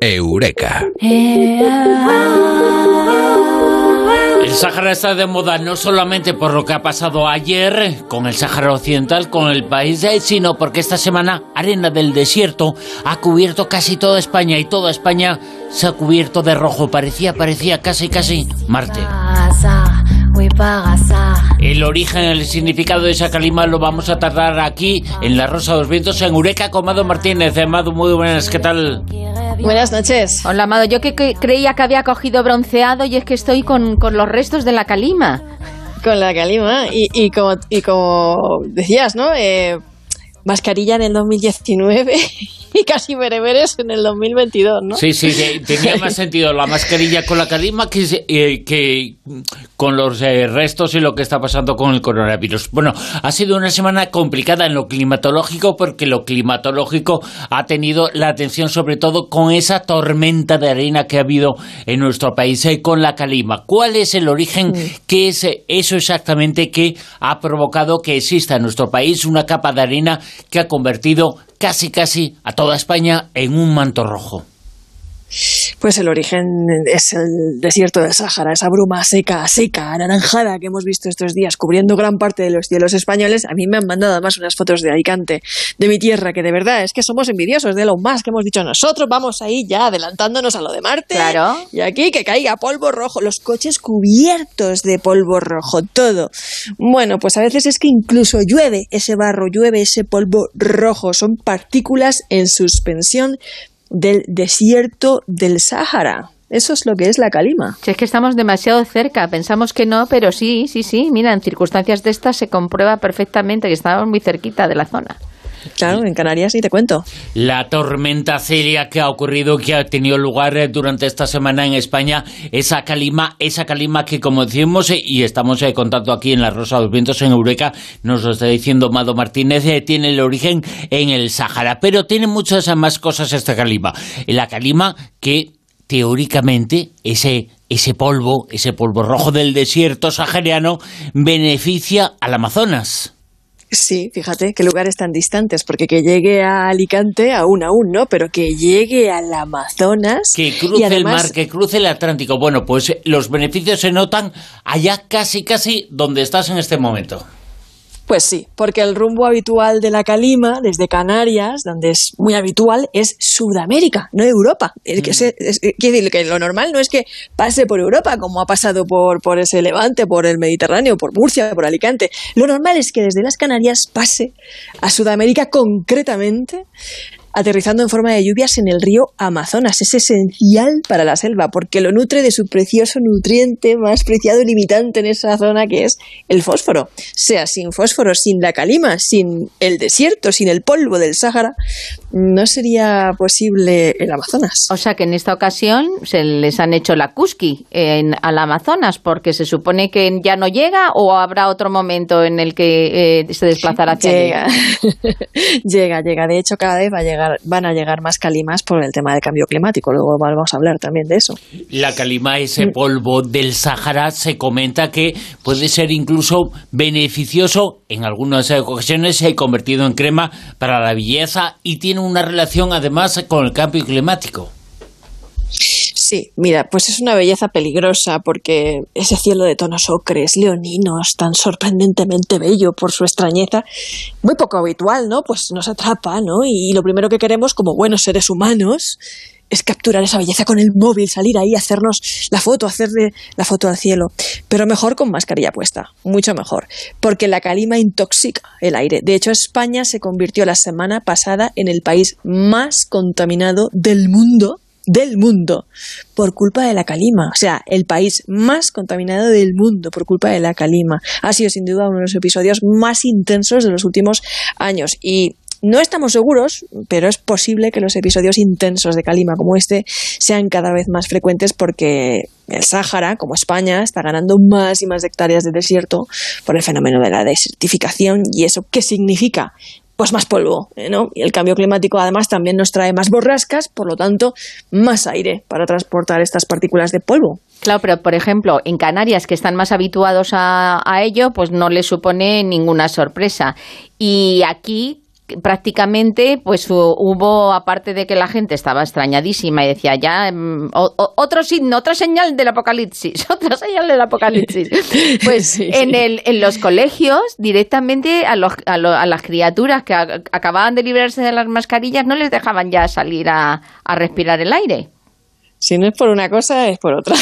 Eureka. El Sáhara está de moda no solamente por lo que ha pasado ayer con el Sáhara Occidental, con el país, sino porque esta semana Arena del Desierto ha cubierto casi toda España y toda España se ha cubierto de rojo. Parecía, parecía casi, casi Marte. El origen, el significado de esa calima lo vamos a tardar aquí en La Rosa de los Vientos, en Eureka con Mado Martínez. Mado, muy buenas, ¿qué tal? Buenas noches. Hola, Amado. Yo que, creía que había cogido bronceado y es que estoy con, los restos de la calima. Con la calima. Y, como, y como decías, ¿no? Eh, mascarilla en el 2019 y casi bereberes en el 2022, ¿no? Sí, sí, tenía más sentido la mascarilla con la calima que, eh, que con los eh, restos y lo que está pasando con el coronavirus. Bueno, ha sido una semana complicada en lo climatológico porque lo climatológico ha tenido la atención sobre todo con esa tormenta de arena que ha habido en nuestro país eh, con la calima. ¿Cuál es el origen? ¿Qué es eso exactamente que ha provocado que exista en nuestro país una capa de arena que ha convertido casi casi a toda España en un manto rojo. Pues el origen es el desierto del Sáhara, esa bruma seca, seca, anaranjada que hemos visto estos días cubriendo gran parte de los cielos españoles. A mí me han mandado además unas fotos de Alicante, de mi tierra, que de verdad es que somos envidiosos de lo más que hemos dicho nosotros. Vamos ahí ya adelantándonos a lo de Marte. Claro. Y aquí que caiga polvo rojo, los coches cubiertos de polvo rojo, todo. Bueno, pues a veces es que incluso llueve ese barro, llueve ese polvo rojo. Son partículas en suspensión del desierto del Sáhara. Eso es lo que es la calima. Si es que estamos demasiado cerca, pensamos que no, pero sí, sí, sí. Mira, en circunstancias de estas se comprueba perfectamente que estamos muy cerquita de la zona. Claro, en Canarias sí te cuento. La tormenta Celia que ha ocurrido, que ha tenido lugar eh, durante esta semana en España, esa calima, esa calima que como decimos eh, y estamos eh, contando aquí en la Rosa de los Vientos en Eureka, nos lo está diciendo Mado Martínez, tiene el origen en el Sáhara, pero tiene muchas más cosas esta calima. La calima que teóricamente ese ese polvo, ese polvo rojo del desierto sahariano beneficia al Amazonas. Sí, fíjate qué lugares tan distantes, porque que llegue a Alicante aún aún, ¿no? Pero que llegue al Amazonas. Que cruce el mar, que cruce el Atlántico. Bueno, pues los beneficios se notan allá casi, casi donde estás en este momento. Pues sí, porque el rumbo habitual de la calima, desde Canarias, donde es muy habitual, es Sudamérica, no Europa. Es que quiere decir que lo normal no es que pase por Europa, como ha pasado por, por ese Levante, por el Mediterráneo, por Murcia, por Alicante. Lo normal es que desde las Canarias pase a Sudamérica concretamente aterrizando en forma de lluvias en el río Amazonas. Es esencial para la selva porque lo nutre de su precioso nutriente más preciado y limitante en esa zona que es el fósforo. Sea sin fósforo, sin la calima, sin el desierto, sin el polvo del Sáhara, no sería posible el Amazonas. O sea que en esta ocasión se les han hecho la Cusqui en, al Amazonas porque se supone que ya no llega o habrá otro momento en el que eh, se desplazará hacia llega. llega, llega. De hecho, cada vez va a llegar van a llegar más calimas por el tema del cambio climático. Luego vamos a hablar también de eso. La calima, ese polvo del Sahara, se comenta que puede ser incluso beneficioso en algunas ocasiones, se ha convertido en crema para la belleza y tiene una relación además con el cambio climático. Sí, mira, pues es una belleza peligrosa porque ese cielo de tonos ocres, leoninos, tan sorprendentemente bello por su extrañeza, muy poco habitual, ¿no? Pues nos atrapa, ¿no? Y lo primero que queremos como buenos seres humanos es capturar esa belleza con el móvil, salir ahí, hacernos la foto, hacerle la foto al cielo. Pero mejor con mascarilla puesta, mucho mejor, porque la calima intoxica el aire. De hecho, España se convirtió la semana pasada en el país más contaminado del mundo del mundo por culpa de la calima. O sea, el país más contaminado del mundo por culpa de la calima. Ha sido sin duda uno de los episodios más intensos de los últimos años. Y no estamos seguros, pero es posible que los episodios intensos de calima como este sean cada vez más frecuentes porque el Sáhara, como España, está ganando más y más hectáreas de desierto por el fenómeno de la desertificación. ¿Y eso qué significa? Pues más polvo. ¿no? Y el cambio climático además también nos trae más borrascas, por lo tanto, más aire para transportar estas partículas de polvo. Claro, pero por ejemplo, en Canarias, que están más habituados a, a ello, pues no les supone ninguna sorpresa. Y aquí prácticamente pues hubo aparte de que la gente estaba extrañadísima y decía ya mm, otro signo otra señal del apocalipsis otra señal del apocalipsis. Pues en el en los colegios directamente a, los, a, las criaturas que acababan de librarse de las mascarillas no les dejaban ya salir a, a respirar el aire. Si no es por una cosa es por otra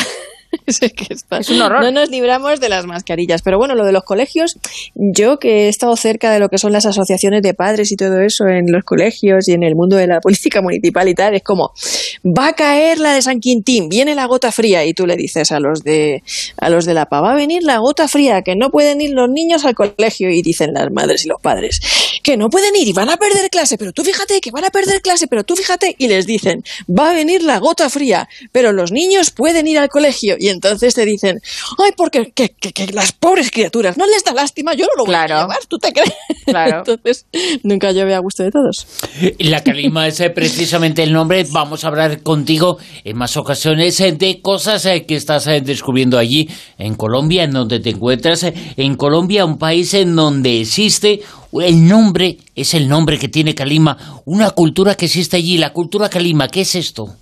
es, un horror. No nos libramos de las mascarillas. Pero bueno, lo de los colegios, yo que he estado cerca de lo que son las asociaciones de padres y todo eso en los colegios y en el mundo de la política municipal y tal, es como, va a caer la de San Quintín, viene la gota fría y tú le dices a los de, a los de la PA, va a venir la gota fría, que no pueden ir los niños al colegio y dicen las madres y los padres, que no pueden ir y van a perder clase, pero tú fíjate que van a perder clase, pero tú fíjate y les dicen, va a venir la gota fría, pero los niños pueden ir al colegio y entonces te dicen, ay, porque que, las pobres criaturas no les da lástima, yo no lo voy a llevar, ¿tú te crees? Claro. entonces, nunca yo a gusto de todos. La calima es precisamente el nombre, vamos a hablar contigo en más ocasiones eh, de cosas eh, que estás eh, descubriendo allí en Colombia, en donde te encuentras, en Colombia, un país en donde existe el nombre, es el nombre que tiene Calima, una cultura que existe allí, la cultura Calima, ¿qué es esto?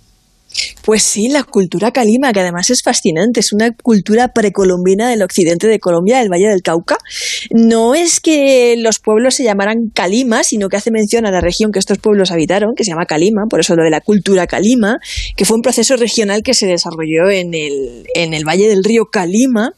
Pues sí, la cultura calima, que además es fascinante, es una cultura precolombina del occidente de Colombia, del Valle del Cauca. No es que los pueblos se llamaran Calima, sino que hace mención a la región que estos pueblos habitaron, que se llama Calima, por eso lo de la cultura Calima, que fue un proceso regional que se desarrolló en el, en el Valle del Río Calima,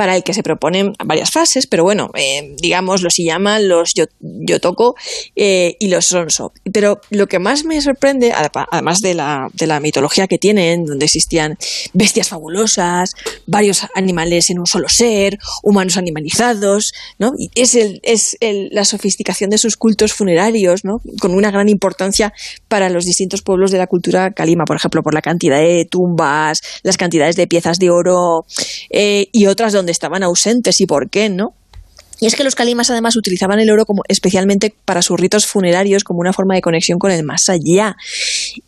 para el que se proponen varias fases, pero bueno, eh, digamos, los llaman los Yotoko eh, y los Sonso. Pero lo que más me sorprende, además de la, de la mitología que tienen, donde existían bestias fabulosas, varios animales en un solo ser, humanos animalizados, ¿no? Es, el, es la sofisticación de sus cultos funerarios, ¿no? Con una gran importancia para los distintos pueblos de la cultura calima, por ejemplo, por la cantidad de tumbas, las cantidades de piezas de oro eh, y otras donde estaban ausentes y por qué, ¿no? Y es que los calimas además utilizaban el oro como especialmente para sus ritos funerarios como una forma de conexión con el más allá.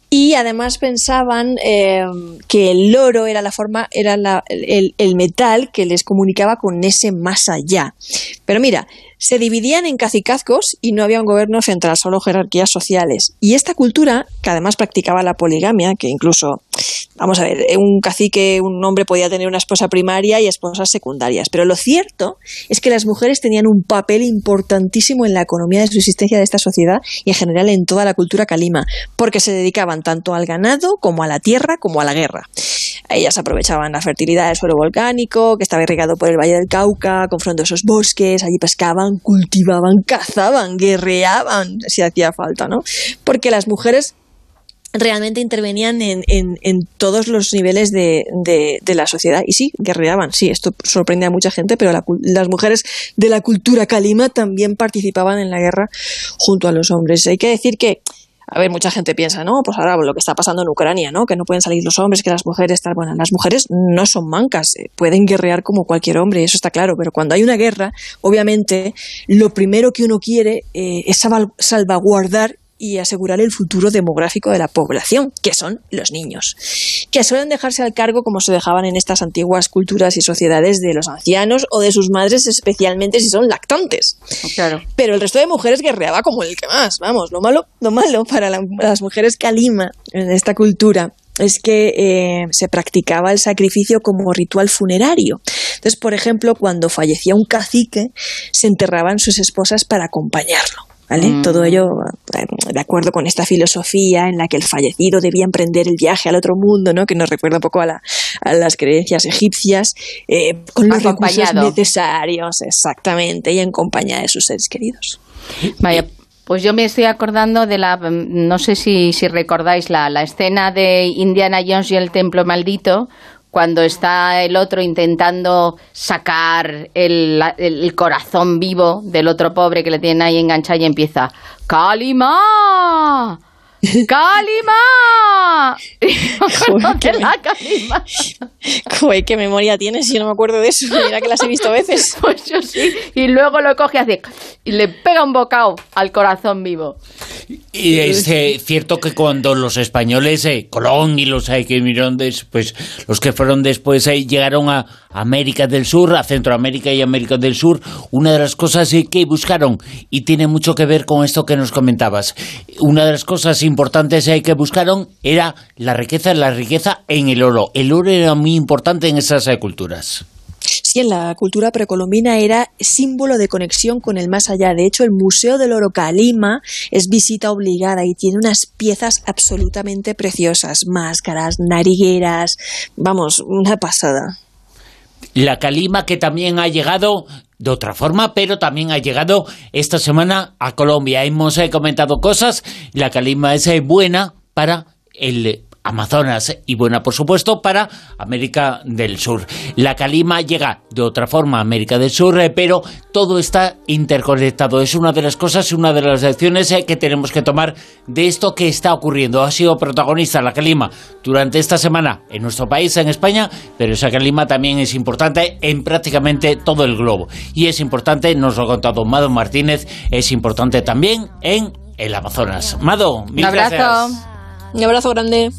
Y además pensaban eh, que el oro era la forma, era el, el, metal que les comunicaba con ese más allá. Pero mira, se dividían en cacicazgos y no había un gobierno central, solo jerarquías sociales. Y esta cultura, que además practicaba la poligamia, que incluso, vamos a ver, un cacique, un hombre podía tener una esposa primaria y esposas secundarias. Pero lo cierto es que las mujeres tenían un papel importantísimo en la economía de subsistencia de esta sociedad y en general en toda la cultura calima, porque se dedicaban tanto al ganado como a la tierra como a la guerra. Ellas aprovechaban la fertilidad del suelo volcánico, que estaba irrigado por el Valle del Cauca, con frondosos bosques, allí pescaban, cultivaban, cazaban, guerreaban, si hacía falta, ¿no? Porque las mujeres realmente intervenían en, en, todos los niveles de, de, la sociedad. Y sí, guerreaban, sí, esto sorprende a mucha gente, pero las mujeres de la cultura calima también participaban en la guerra junto a los hombres. Hay que decir que a ver, mucha gente piensa, ¿no? Pues ahora lo que está pasando en Ucrania, ¿no? Que no pueden salir los hombres, que las mujeres tal. Bueno, las mujeres no son mancas, eh, pueden guerrear como cualquier hombre, eso está claro, pero cuando hay una guerra, obviamente, lo primero que uno quiere eh, es salvaguardar y asegurar el futuro demográfico de la población, que son los niños, que suelen dejarse al cargo como se dejaban en estas antiguas culturas y sociedades de los ancianos o de sus madres, especialmente si son lactantes. Claro. Pero el resto de mujeres guerreaba como el que más, vamos, lo malo, lo malo para las mujeres calima en esta cultura es que eh, se practicaba el sacrificio como ritual funerario. Entonces, por ejemplo, cuando fallecía un cacique, se enterraban sus esposas para acompañarlo. Mm. Todo ello de acuerdo con esta filosofía en la que el fallecido debía emprender el viaje al otro mundo, ¿no? que nos recuerda un poco a, las creencias egipcias, eh, con los recursos necesarios, exactamente, y en compañía de sus seres queridos. Vaya, pues yo me estoy acordando de la, no sé si, si recordáis la, la escena de Indiana Jones y el templo maldito, cuando está el otro intentando sacar el, corazón vivo del otro pobre que le tienen ahí enganchado y empieza ¡Kalima! ¡Kalima! ¡Calima! Joder, la calima. Joder, qué memoria tienes, yo no me acuerdo de eso. Mira que las he visto veces. Pues yo sí. Y luego lo coge así y le pega un bocado al corazón vivo. Y es eh, cierto que cuando los españoles, eh, Colón y los eh, que vinieron después, los que fueron después, eh, llegaron a América del Sur, a Centroamérica y América del Sur, una de las cosas eh, que buscaron, y tiene mucho que ver con esto que nos comentabas, una de las cosas importantes eh, que buscaron era la riqueza, la riqueza en el oro. El oro era muy importante en esas culturas. Sí, en la cultura precolombina era símbolo de conexión con el más allá. De hecho, el Museo del Oro Calima es visita obligada y tiene unas piezas absolutamente preciosas. Máscaras, narigueras, vamos, una pasada. La calima que también ha llegado de otra forma, pero también ha llegado esta semana a Colombia. Hemos eh, comentado cosas, la calima es eh, buena para el Amazonas y buena, por supuesto, para América del Sur. La calima llega de otra forma a América del Sur, eh, pero todo está interconectado. Es una de las cosas, una de las lecciones eh, que tenemos que tomar de esto que está ocurriendo. Ha sido protagonista la calima durante esta semana en nuestro país, en España, pero esa calima también es importante en prácticamente todo el globo. Y es importante, nos lo ha contado Mado Martínez, es importante también en el Amazonas. Mado, mil Un abrazo. gracias. Un abrazo grande.